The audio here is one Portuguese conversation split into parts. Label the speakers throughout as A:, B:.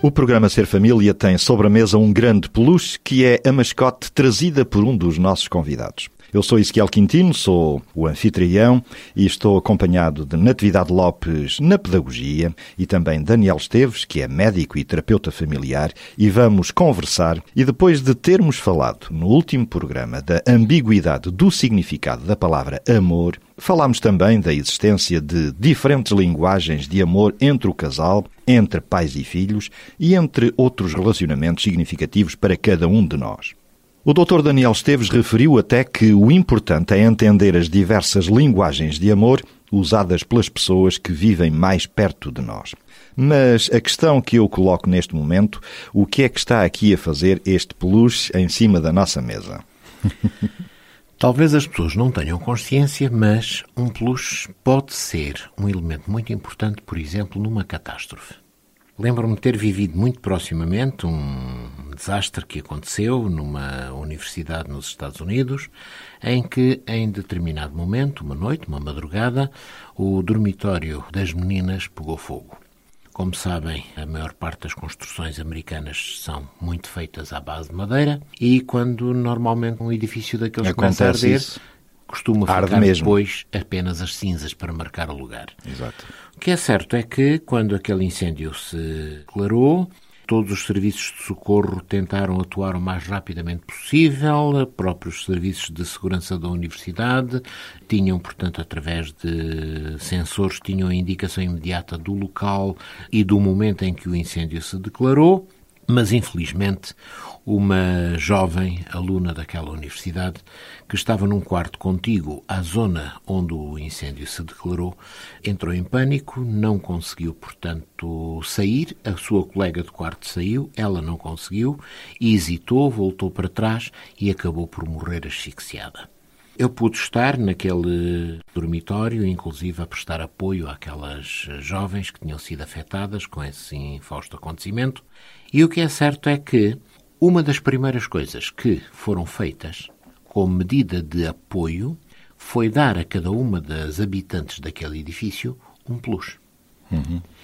A: O programa Ser Família tem sobre a mesa um grande peluche que é a mascote trazida por um dos nossos convidados. Eu sou Ezequiel Quintino, sou o anfitrião e estou acompanhado de Natividade Lopes na pedagogia e também Daniel Esteves, que é médico e terapeuta familiar, e vamos conversar. E depois de termos falado no último programa da ambiguidade do significado da palavra amor, falámos também da existência de diferentes linguagens de amor entre o casal, entre pais e filhos e entre outros relacionamentos significativos para cada um de nós. O Dr. Daniel Esteves referiu até que o importante é entender as diversas linguagens de amor usadas pelas pessoas que vivem mais perto de nós. Mas a questão que eu coloco neste momento, o que é que está aqui a fazer este peluche em cima da nossa mesa?
B: Talvez as pessoas não tenham consciência, mas um peluche pode ser um elemento muito importante, por exemplo, numa catástrofe. Lembro-me de ter vivido muito proximamente um desastre que aconteceu numa universidade nos Estados Unidos, em que, em determinado momento, uma noite, uma madrugada, o dormitório das meninas pegou fogo. Como sabem, a maior parte das construções americanas são muito feitas à base de madeira e quando normalmente um edifício daqueles
A: Acontece
B: começa a arder,
A: isso.
B: costuma
A: Arde
B: ficar
A: mesmo.
B: depois apenas as cinzas para marcar o lugar.
A: Exato.
B: O que é certo é que, quando aquele incêndio se declarou, todos os serviços de socorro tentaram atuar o mais rapidamente possível, próprios serviços de segurança da universidade tinham, portanto, através de sensores, tinham a indicação imediata do local e do momento em que o incêndio se declarou, mas infelizmente uma jovem aluna daquela universidade que estava num quarto contíguo à zona onde o incêndio se declarou, entrou em pânico, não conseguiu, portanto, sair. A sua colega de quarto saiu, ela não conseguiu, hesitou, voltou para trás e acabou por morrer asfixiada. Eu pude estar naquele dormitório, inclusive a prestar apoio àquelas jovens que tinham sido afetadas com esse infausto acontecimento. E o que é certo é que uma das primeiras coisas que foram feitas como medida de apoio foi dar a cada uma das habitantes daquele edifício um peluche.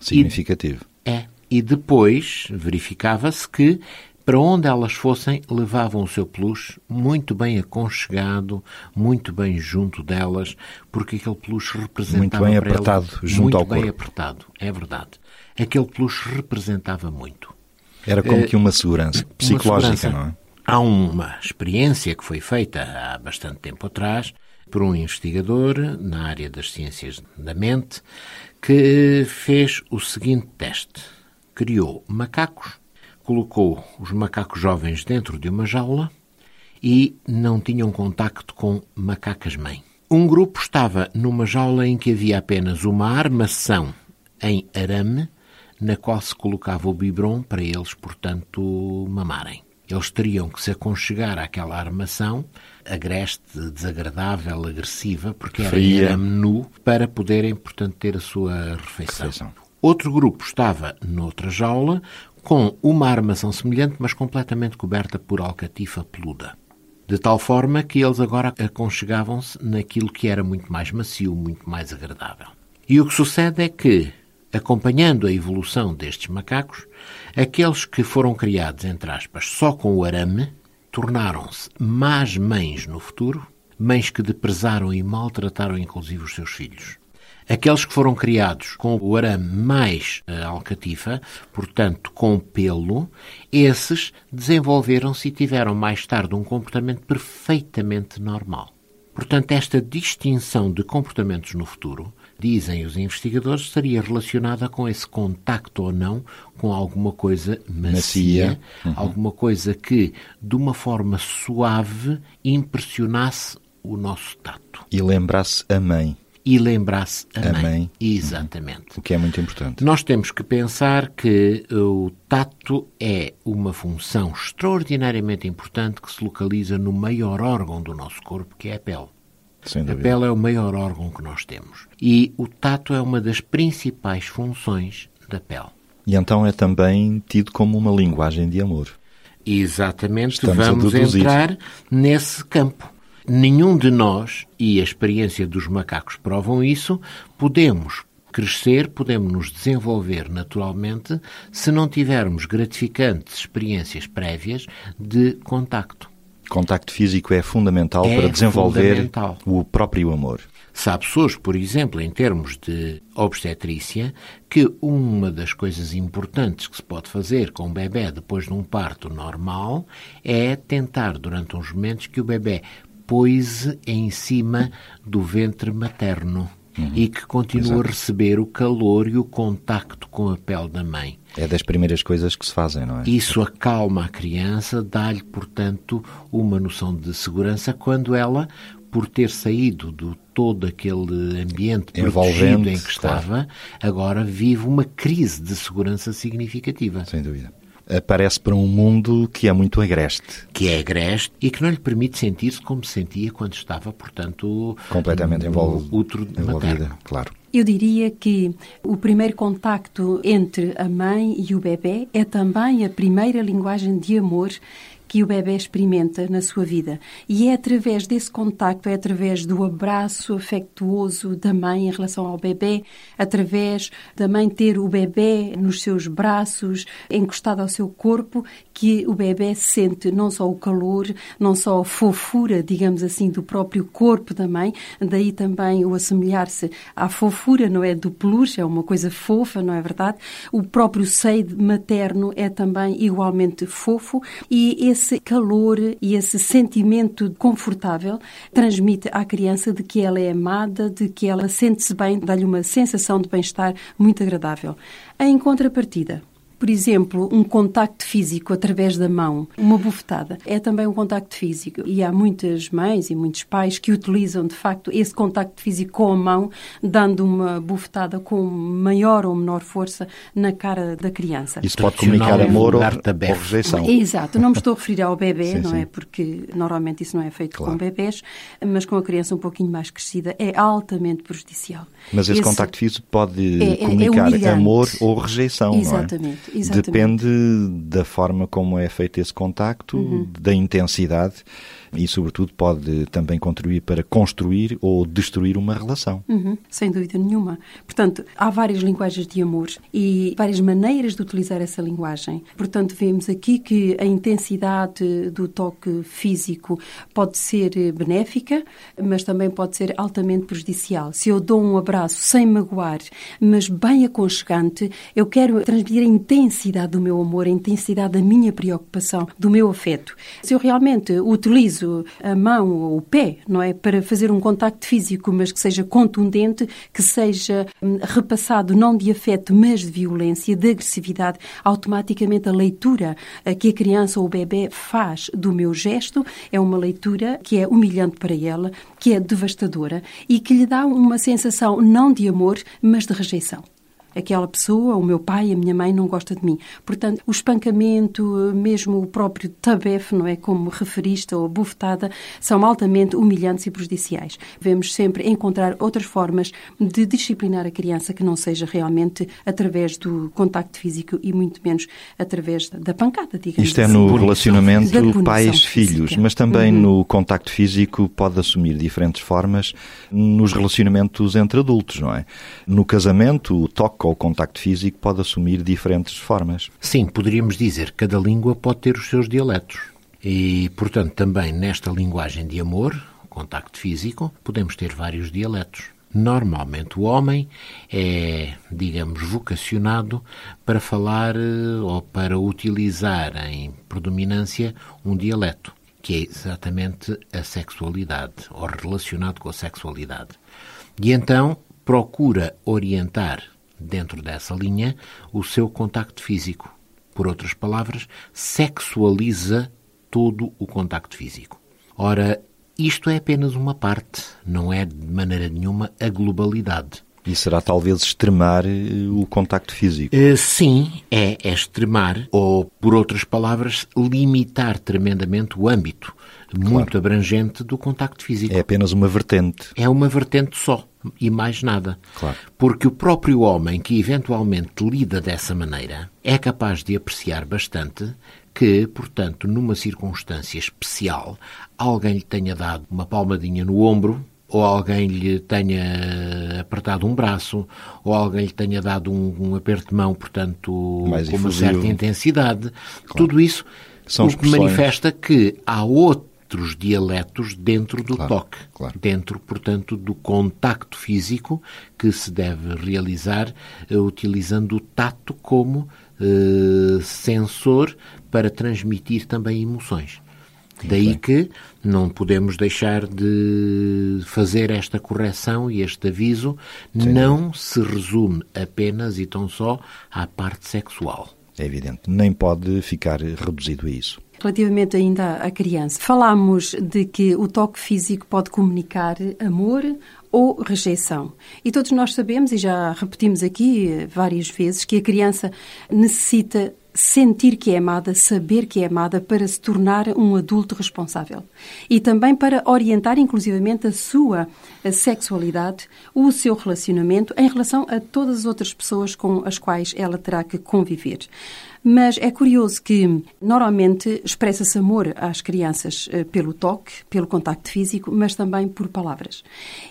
A: Significativo.
B: É. E depois verificava-se que, para onde elas fossem, levavam o seu peluche muito bem aconchegado, muito bem junto delas, porque aquele peluche representava
A: Muito bem
B: para elas-
A: apertado junto
B: muito
A: ao
B: bem
A: corpo.
B: apertado, é verdade. Aquele peluche representava muito.
A: Era como que uma segurança
B: Uma
A: psicológica,
B: segurança.
A: não é?
B: Há uma experiência que foi feita há bastante tempo atrás por um investigador na área das ciências da mente que fez o seguinte teste. Criou macacos, colocou os macacos jovens dentro de uma jaula e não tinham contacto com macacas-mãe. Um grupo estava numa jaula em que havia apenas uma armação em arame na qual se colocava o biberon para eles, portanto, mamarem. Eles teriam que se aconchegar àquela armação, agreste, desagradável, agressiva, porque era
A: Fria.
B: arame nu, para poderem, portanto, ter a sua refeição.
A: Refeição.
B: Outro grupo estava noutra jaula, com uma armação semelhante, mas completamente coberta por alcatifa peluda. De tal forma que eles agora aconchegavam-se naquilo que era muito mais macio, muito mais agradável. E o que sucede é que, acompanhando a evolução destes macacos, aqueles que foram criados, entre aspas, só com o arame, tornaram-se más mães no futuro, mães que deprezaram e maltrataram inclusive os seus filhos. Aqueles que foram criados com o arame mais a alcatifa, portanto com pelo, esses desenvolveram-se e tiveram mais tarde um comportamento perfeitamente normal. Portanto, esta distinção de comportamentos no futuro, dizem os investigadores, estaria relacionada com esse contacto ou não com alguma coisa macia,
A: Macia.
B: alguma coisa que, de uma forma suave, impressionasse o nosso tato
A: E lembrar-se a mãe.
B: e lembrar-se a,
A: A
B: mãe.
A: mãe.
B: Exatamente.
A: O que é muito importante.
B: Nós temos que pensar que o tato é uma função extraordinariamente importante que se localiza no maior órgão do nosso corpo, que é a pele. A pele é o maior órgão que nós temos. E o tato é uma das principais funções da pele.
A: E então é também tido como uma linguagem de amor.
B: Exatamente,
A: Estamos a
B: vamos entrar nesse campo. Nenhum de nós, e a experiência dos macacos provam isso, podemos crescer, podemos nos desenvolver naturalmente se não tivermos gratificantes experiências prévias de contacto.
A: Contacto físico é fundamental
B: É
A: para desenvolver
B: fundamental.
A: o próprio amor.
B: Sabe-se hoje, por exemplo, em termos de obstetrícia, que uma das coisas importantes que se pode fazer com o bebê depois de um parto normal é tentar, durante uns momentos, que o bebê poise em cima do ventre materno e que continue a receber o calor e o contacto com a pele da mãe.
A: É das primeiras coisas que se fazem, não é?
B: Isso acalma a criança, dá-lhe, portanto, uma noção de segurança quando ela, por ter saído do todo aquele ambiente protegido em que
A: claro.
B: estava, agora vive uma crise de segurança significativa,
A: Sem dúvida. Aparece para um mundo que é muito agreste.
B: que é agreste e que não lhe permite sentir-se como se sentia quando estava, portanto,
A: Completamente
B: no
A: envol-
B: útero
A: envolvida, claro.
C: Eu diria que o primeiro contacto entre a mãe e o bebê é também a primeira linguagem de amor que o bebê experimenta na sua vida. E é através desse contacto, é através do abraço afetuoso da mãe em relação ao bebê, através da mãe ter o bebê nos seus braços, encostado ao seu corpo, que o bebê sente não só o calor, não só a fofura, digamos assim, do próprio corpo da mãe, daí também o assemelhar-se à fofura, não é, do peluche, é uma coisa fofa, não é verdade? O próprio seio materno é também igualmente fofo e esse calor e esse sentimento confortável transmite à criança de que ela é amada, de que ela sente-se bem, dá-lhe uma sensação de bem-estar muito agradável. Em contrapartida, por exemplo, um contacto físico através da mão, uma bufetada, é também um contacto físico. E há muitas mães e muitos pais que utilizam, de facto, esse contacto físico com a mão, dando uma bufetada com maior ou menor força na cara da criança.
A: Isso pode comunicar
B: é
A: amor ou, ou rejeição.
C: Exato, não me estou a referir ao bebê,
A: Sim,
C: não
A: sim.
C: é? Porque normalmente isso não é feito
A: Claro.
C: com bebés, mas com a criança um pouquinho mais crescida é altamente prejudicial.
A: Mas esse,
C: Esse-
A: contacto físico pode
C: É- é- é
A: comunicar
C: humilhante.
A: amor ou rejeição,
C: Exatamente,
A: não é?
C: exatamente.
A: Depende da forma como é feito esse contacto,
C: Uhum.
A: da intensidade e, sobretudo, pode também contribuir para construir ou destruir uma relação.
C: Uhum, sem dúvida nenhuma. Portanto, há várias linguagens de amor e várias maneiras de utilizar essa linguagem. Portanto, vemos aqui que a intensidade do toque físico pode ser eh, benéfica, mas também pode ser altamente prejudicial. Se eu dou um abraço sem magoar, mas bem aconchegante, eu quero transmitir a intensidade do meu amor, a intensidade da minha preocupação, do meu afeto. Se eu realmente utilizo a mão ou o pé, não é, para fazer um contacto físico, mas que seja contundente, que seja hum, repassado não de afeto, mas de violência, de agressividade, automaticamente a leitura que a criança ou o bebê faz do meu gesto é uma leitura que é humilhante para ela, que é devastadora e que lhe dá uma sensação não de amor, mas de rejeição aquela pessoa, o meu pai, a minha mãe não gosta de mim. Portanto, o espancamento, mesmo o próprio tabefe, não é como referiste, ou bufetada, são altamente humilhantes e prejudiciais. Devemos sempre encontrar outras formas de disciplinar a criança que não seja realmente através do contacto físico e muito menos através da pancada, digamos
A: Isto é
C: assim.
A: no relacionamento pais-filhos, mas também
C: Uhum.
A: no contacto físico pode assumir diferentes formas nos relacionamentos entre adultos, não é? No casamento, o toque ou o contacto físico pode assumir diferentes formas.
B: Sim, poderíamos dizer que cada língua pode ter os seus dialetos. E, portanto, também nesta linguagem de amor, contacto físico, podemos ter vários dialetos. Normalmente o homem é, digamos, vocacionado para falar eh, ou para utilizar em predominância um dialeto, que é exatamente a sexualidade, ou relacionado com a sexualidade. E então procura orientar dentro dessa linha o seu contacto físico. Por outras palavras, sexualiza todo o contacto físico. Ora, isto é apenas uma parte, não é de maneira nenhuma a globalidade.
A: E será talvez extremar eh, o contacto físico.
B: Uh, sim, é, é extremar, ou, por outras palavras, limitar tremendamente o âmbito muito abrangente do contacto físico.
A: É apenas uma vertente.
B: É uma vertente só e mais nada.
A: Claro.
B: Porque o próprio homem que eventualmente lida dessa maneira é capaz de apreciar bastante que, portanto, numa circunstância especial, alguém lhe tenha dado uma palmadinha no ombro, ou alguém lhe tenha apertado um braço, ou alguém lhe tenha dado um, um aperto de mão, portanto,
A: Mais
B: com uma certa intensidade. Tudo isso
A: São
B: o que manifesta que há outros dialetos dentro do
A: Claro,
B: toque,
A: claro.
B: dentro, portanto, do contacto físico que se deve realizar eh, utilizando o tato como eh, sensor para transmitir também emoções. Daí que não podemos deixar de fazer esta correção e este aviso. não se resume apenas e tão só à parte sexual.
A: É evidente. Nem pode ficar reduzido a isso.
C: Relativamente ainda à criança, falámos de que o toque físico pode comunicar amor ou rejeição. E todos nós sabemos, e já repetimos aqui eh, várias vezes, que a criança necessita sentir que é amada, saber que é amada para se tornar um adulto responsável. E também para orientar inclusivamente a sua a sexualidade, o seu relacionamento em relação a todas as outras pessoas com as quais ela terá que conviver. Mas é curioso que normalmente expressa-se amor às crianças eh, pelo toque, pelo contacto físico, mas também por palavras.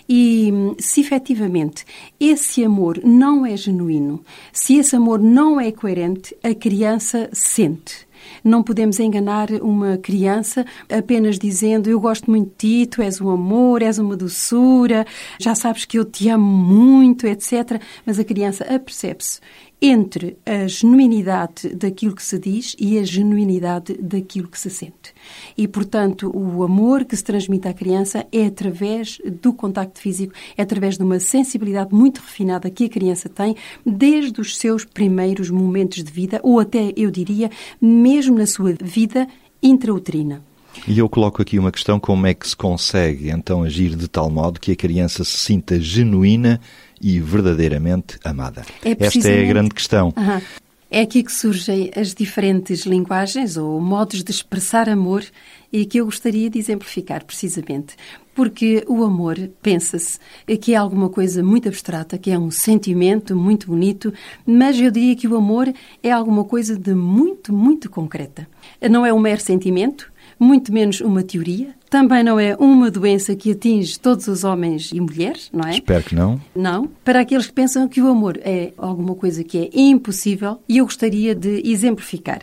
C: E hum, se efetivamente esse amor não é genuíno, se esse amor não é coerente, a criança sente. Não podemos enganar uma criança apenas dizendo eu gosto muito de ti, tu és um amor, és uma doçura, já sabes que eu te amo muito, etc. Mas a criança apercebe-se entre a genuinidade daquilo que se diz e a genuinidade daquilo que se sente. E, portanto, o amor que se transmite à criança é através do contacto físico, é através de uma sensibilidade muito refinada que a criança tem desde os seus primeiros momentos de vida, ou até, eu diria, mesmo na sua vida intrauterina.
A: E eu coloco aqui uma questão: como é que se consegue então agir de tal modo que a criança se sinta genuína e verdadeiramente amada?
C: É
A: Esta é a
C: precisamente-
A: grande questão.
C: Aham. É aqui que surgem as diferentes linguagens ou modos de expressar amor e que eu gostaria de exemplificar precisamente. Porque o amor, pensa-se, que é alguma coisa muito abstrata, que é um sentimento muito bonito, mas eu diria que o amor é alguma coisa de muito, muito concreta. Não é um mero sentimento, muito menos uma teoria, também não é uma doença que atinge todos os homens e mulheres, não é?
A: Espero que não.
C: Não. Para aqueles que pensam que o amor é alguma coisa que é impossível, e eu gostaria de exemplificar.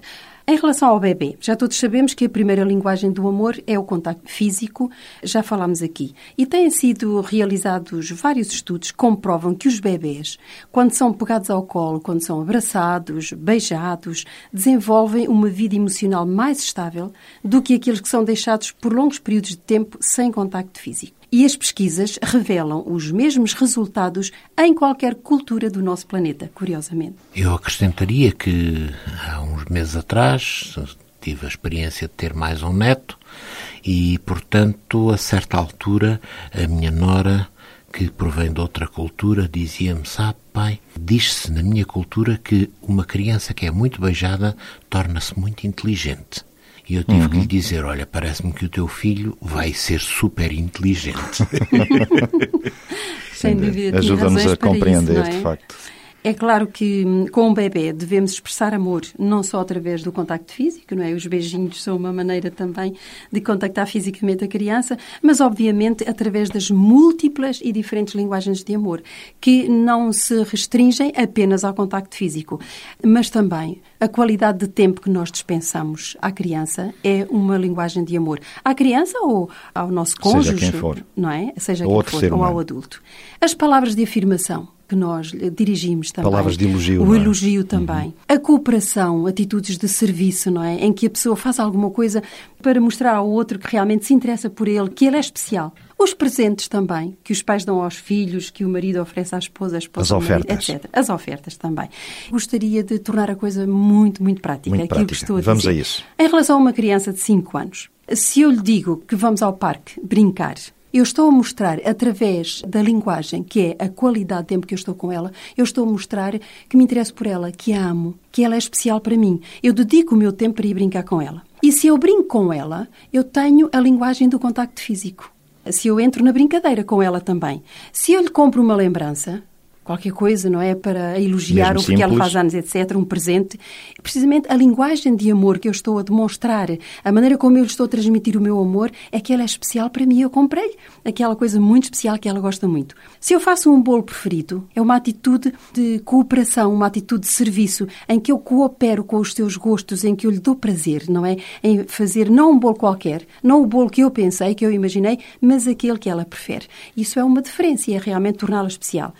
C: Em relação ao bebê, já todos sabemos que a primeira linguagem do amor é o contacto físico, já falámos aqui. E têm sido realizados vários estudos que comprovam que os bebês, quando são pegados ao colo, quando são abraçados, beijados, desenvolvem uma vida emocional mais estável do que aqueles que são deixados por longos períodos de tempo sem contacto físico. E as pesquisas revelam os mesmos resultados em qualquer cultura do nosso planeta, curiosamente.
B: Eu acrescentaria que há uns meses atrás tive a experiência de ter mais um neto e, portanto, a certa altura, a minha nora, que provém de outra cultura, dizia-me: Sabe, pai, diz-se na minha cultura que uma criança que é muito beijada torna-se muito inteligente. E eu tive que lhe dizer: Olha, parece-me que o teu filho vai ser super inteligente.
C: Sem dúvida,
A: Ajuda-nos a compreender,
C: isso, é?
A: de facto.
C: É claro que hum, com o bebê devemos expressar amor não só através do contacto físico, não é? Os beijinhos são uma maneira também de contactar fisicamente a criança, mas obviamente através das múltiplas e diferentes linguagens de amor, que não se restringem apenas ao contacto físico, mas também a qualidade de tempo que nós dispensamos à criança é uma linguagem de amor. À criança ou ao nosso
A: Seja
C: cônjuge,
A: quem for.
C: não é? Seja
A: Ou
C: quem for, ou ao adulto. As palavras de afirmação que nós dirigimos também.
A: Palavras de elogio.
C: O
A: é?
C: elogio também. A cooperação, atitudes de serviço, não é? Em que a pessoa faz alguma coisa para mostrar ao outro que realmente se interessa por ele, que ele é especial. Os presentes também, que os pais dão aos filhos, que o marido oferece à esposa, a esposa
A: As
C: marido,
A: ofertas.
C: etc. As ofertas também. Gostaria de tornar a coisa muito, muito prática.
A: Muito
C: aquilo
A: prática.
C: que estou a
A: Vamos a isso.
C: Em relação a uma criança de 5 anos, se eu lhe digo que vamos ao parque brincar, eu estou a mostrar, através da linguagem, que é a qualidade de tempo que eu estou com ela, eu estou a mostrar que me interesso por ela, que a amo, que ela é especial para mim. Eu dedico o meu tempo para ir brincar com ela. E se eu brinco com ela, eu tenho a linguagem do contacto físico. Se eu entro na brincadeira com ela também. Se eu lhe compro uma lembrança, qualquer coisa, não é? Para elogiar
A: Mesmo
C: o porque ela faz anos, etc., um presente. Precisamente a linguagem de amor que eu estou a demonstrar, a maneira como eu lhe estou a transmitir o meu amor, é que ela é especial para mim. Eu comprei aquela coisa muito especial que ela gosta muito. Se eu faço um bolo preferido, é uma atitude de cooperação, uma atitude de serviço, em que eu coopero com os seus gostos, em que eu lhe dou prazer, não é? Em fazer não um bolo qualquer, não o bolo que eu pensei, que eu imaginei, mas aquele que ela prefere. Isso é uma diferença e é realmente torná-la especial.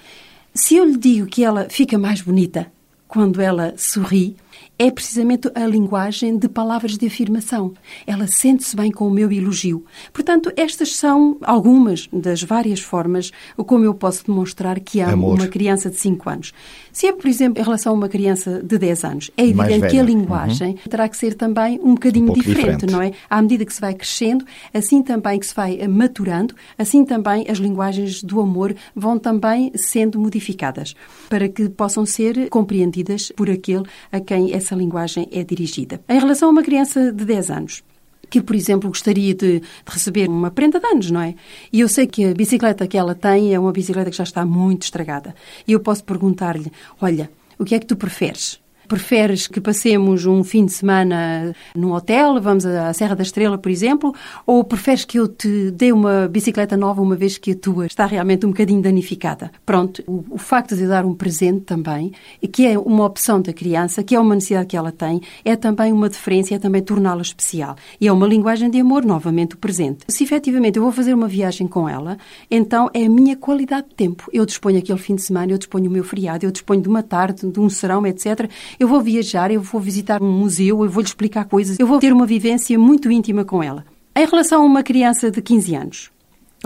C: Se eu lhe digo que ela fica mais bonita quando ela sorri, é precisamente a linguagem de palavras de afirmação. Ela sente-se bem com o meu elogio. Portanto, estas são algumas das várias formas como eu posso demonstrar que amo
A: Amor.
C: uma criança de 5 anos. Se é, por exemplo, em relação a uma criança de 10 anos, é evidente que a
A: velha.
C: linguagem terá que ser também um bocadinho
A: pouco
C: diferente,
A: diferente.
C: não é? À medida que se vai crescendo, assim também que se vai eh, maturando, assim também as linguagens do amor vão também sendo modificadas para que possam ser compreendidas por aquele a quem essa linguagem é dirigida. Em relação a uma criança de 10 anos, que, por exemplo, gostaria de, de receber uma prenda de anos, não é? E eu sei que a bicicleta que ela tem é uma bicicleta que já está muito estragada. E eu posso perguntar-lhe: olha, o que é que tu preferes? Preferes que passemos um fim de semana num hotel, vamos à Serra da Estrela, por exemplo, ou preferes que eu te dê uma bicicleta nova uma vez que a tua está realmente um bocadinho danificada? Pronto, o, o facto de dar um presente também, que é uma opção da criança, que é uma necessidade que ela tem, é também uma diferença, é também torná-la especial. E é uma linguagem de amor, novamente, o presente. Se efetivamente eu vou fazer uma viagem com ela, então é a minha qualidade de tempo. Eu disponho aquele fim de semana, eu disponho o meu feriado, eu disponho de uma tarde, de um serão, etc. Eu vou viajar, eu vou visitar um museu, eu vou lhe explicar coisas, eu vou ter uma vivência muito íntima com ela. Em relação a uma criança de 15 anos,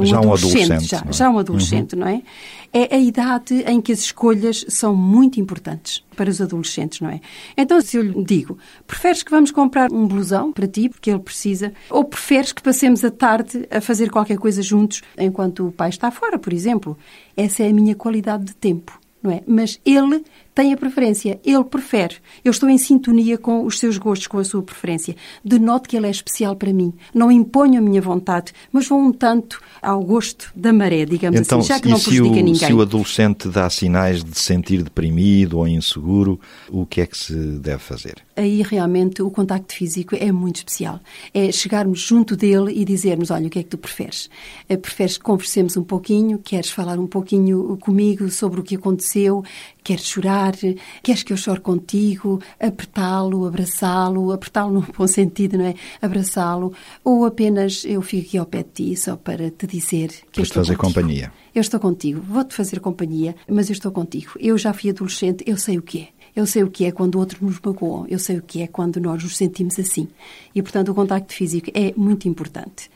A: Já um adolescente,
C: já,
A: é?
C: já um adolescente, não é? É a idade em que as escolhas são muito importantes para os adolescentes, não é? Então, se eu lhe digo, preferes que vamos comprar um blusão para ti, porque ele precisa, ou preferes que passemos a tarde a fazer qualquer coisa juntos enquanto o pai está fora, por exemplo? Essa é a minha qualidade de tempo, não é? Mas ele tem a preferência, ele prefere. Eu estou em sintonia com os seus gostos, com a sua preferência. Denoto que ele é especial para mim. Não imponho a minha vontade, mas vou um tanto ao gosto da maré, digamos
A: Então,
C: assim, já que não
A: se
C: prejudica
A: o,
C: ninguém.
A: se o adolescente dá sinais de se sentir deprimido ou inseguro, o que é que se deve fazer?
C: Aí realmente o contacto físico é muito especial. É chegarmos junto dele e dizermos: Olha, o que é que tu preferes? Eh, Preferes que conversemos um pouquinho? Queres falar um pouquinho comigo sobre o que aconteceu? Queres chorar? Queres que eu chore contigo? Apertá-lo, abraçá-lo, apertá-lo num bom sentido, não é? Abraçá-lo. Ou apenas eu fico aqui ao pé de ti só para te dizer que
A: Para te
C: estou
A: fazer
C: contigo.
A: companhia.
C: Eu estou contigo, vou-te fazer companhia, mas eu estou contigo. Eu já fui adolescente, eu sei o que é. Eu sei o que é quando outros nos magoam, eu sei o que é quando nós nos sentimos assim. E, portanto, o contacto físico é muito importante.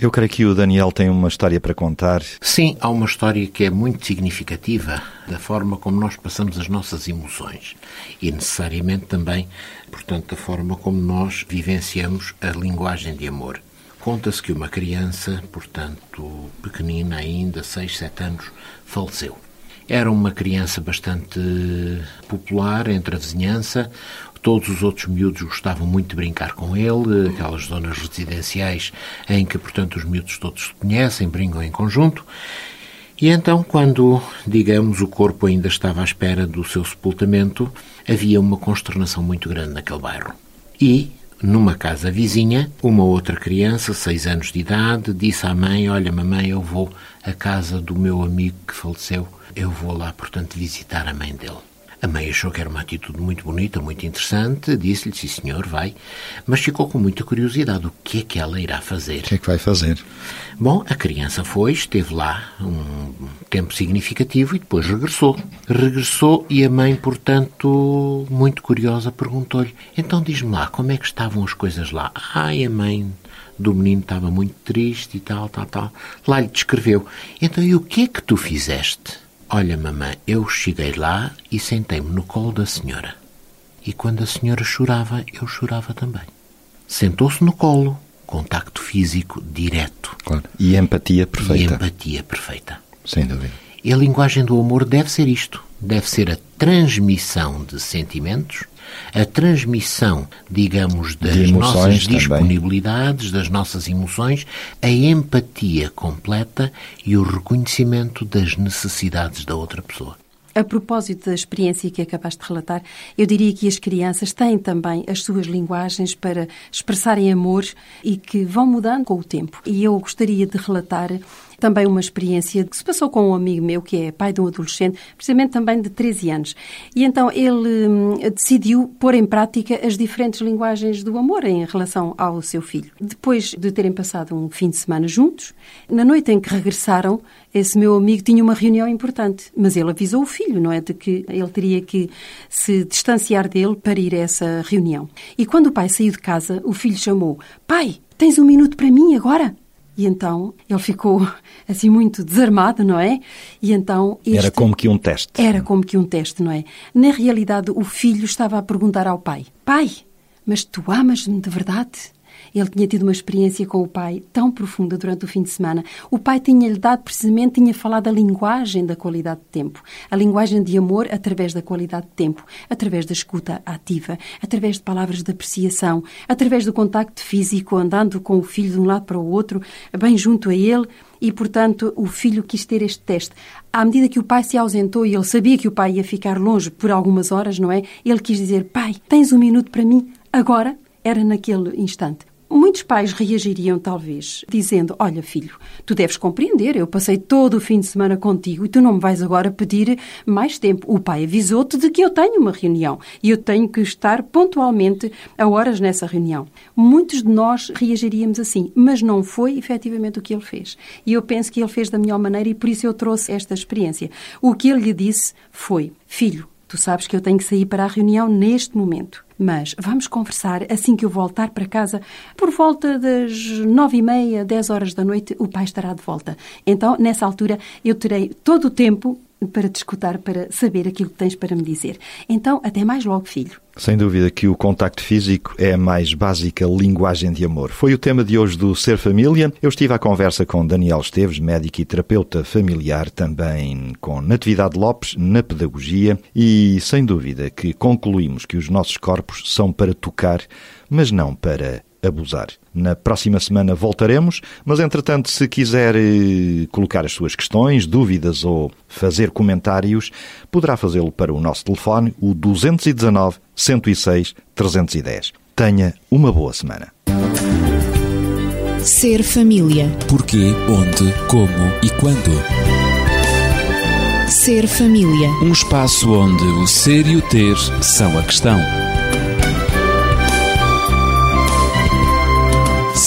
A: Eu creio que o Daniel tem uma história para contar.
B: Sim, há uma história que é muito significativa da forma como nós passamos as nossas emoções e necessariamente também, portanto, da forma como nós vivenciamos a linguagem de amor. Conta-se que uma criança, portanto, pequenina ainda, 6, 7 anos, faleceu. Era uma criança bastante popular entre a vizinhança, Todos os outros miúdos gostavam muito de brincar com ele, aquelas zonas residenciais em que, portanto, os miúdos todos se conhecem, brincam em conjunto. E então, quando, digamos, o corpo ainda estava à espera do seu sepultamento, havia uma consternação muito grande naquele bairro. E, numa casa vizinha, uma outra criança, seis anos de idade, disse à mãe: Olha, mamãe, eu vou à casa do meu amigo que faleceu, eu vou lá, portanto, visitar a mãe dele. A mãe achou que era uma atitude muito bonita, muito interessante, disse-lhe, sim senhor, vai, mas ficou com muita curiosidade, o que é que ela irá fazer?
A: O que é que vai fazer?
B: Bom, a criança foi, esteve lá um tempo significativo e depois regressou. Regressou e a mãe, portanto, muito curiosa, perguntou-lhe, então diz-me lá, como é que estavam as coisas lá? Ai, a mãe do menino estava muito triste e tal, tal, tal. Lá lhe descreveu. Então, e o que é que tu fizeste? Olha, mamãe, eu cheguei lá e sentei-me no colo da senhora. E quando a senhora chorava, eu chorava também. Sentou-se no colo, contacto físico direto.
A: Claro. E empatia perfeita.
B: E empatia perfeita.
A: Sem dúvida.
B: E a linguagem do amor deve ser isto. Deve ser a transmissão de sentimentos, a transmissão, digamos, das nossas disponibilidades, também. das nossas emoções, a empatia completa e o reconhecimento das necessidades da outra pessoa.
C: A propósito da experiência que acabaste de relatar, eu diria que as crianças têm também as suas linguagens para expressarem amor e que vão mudando com o tempo. E eu gostaria de relatar também uma experiência que se passou com um amigo meu, que é pai de um adolescente, precisamente também de 13 anos. E então ele hum, decidiu pôr em prática as diferentes linguagens do amor em relação ao seu filho. Depois de terem passado um fim de semana juntos, na noite em que regressaram, esse meu amigo tinha uma reunião importante, mas ele avisou o filho, não é? De que ele teria que se distanciar dele para ir a essa reunião. E quando o pai saiu de casa, o filho chamou: Pai, tens um minuto para mim agora? E então ele ficou assim muito desarmado, não é? E então
A: este... era como que um teste.
C: Era como que um teste, não é? Na realidade, o filho estava a perguntar ao pai: Pai, mas tu amas-me de verdade? Ele tinha tido uma experiência com o pai tão profunda durante o fim de semana. O pai tinha-lhe dado precisamente, tinha falado a linguagem da qualidade de tempo. A linguagem de amor através da qualidade de tempo, através da escuta ativa, através de palavras de apreciação, através do contacto físico, andando com o filho de um lado para o outro, bem junto a ele. E, portanto, o filho quis ter este teste. À medida que o pai se ausentou e ele sabia que o pai ia ficar longe por algumas horas, não é? Ele quis dizer: Pai, tens um minuto para mim? Agora? Era naquele instante. Muitos pais reagiriam, talvez, dizendo: Olha, filho, tu deves compreender, eu passei todo o fim de semana contigo e tu não me vais agora pedir mais tempo. O pai avisou-te de que eu tenho uma reunião e eu tenho que estar pontualmente a horas nessa reunião. Muitos de nós reagiríamos assim, mas não foi efetivamente o que ele fez. E eu penso que ele fez da melhor maneira e por isso eu trouxe esta experiência. O que ele lhe disse foi: Filho, tu sabes que eu tenho que sair para a reunião neste momento mas vamos conversar assim que eu voltar para casa. Por volta das nove e meia, dez horas da noite, o pai estará de volta. Então, nessa altura, eu terei todo o tempo para te escutar, para saber aquilo que tens para me dizer. Então, até mais logo, filho.
A: Sem dúvida que o contacto físico é a mais básica linguagem de amor. Foi o tema de hoje do Ser Família. Eu estive à conversa com Daniel Esteves, médico e terapeuta familiar, também com Natividade Lopes, na pedagogia, e sem dúvida que concluímos que os nossos corpos são para tocar, mas não para abusar. Na próxima semana voltaremos, mas entretanto, se quiser eh, colocar as suas questões, dúvidas ou fazer comentários, poderá fazê-lo para o nosso telefone, o 219 106 310. Tenha uma boa semana.
D: Ser família.
E: Porquê, onde, como e quando.
D: Ser família.
E: Um espaço onde o ser e o ter são a questão.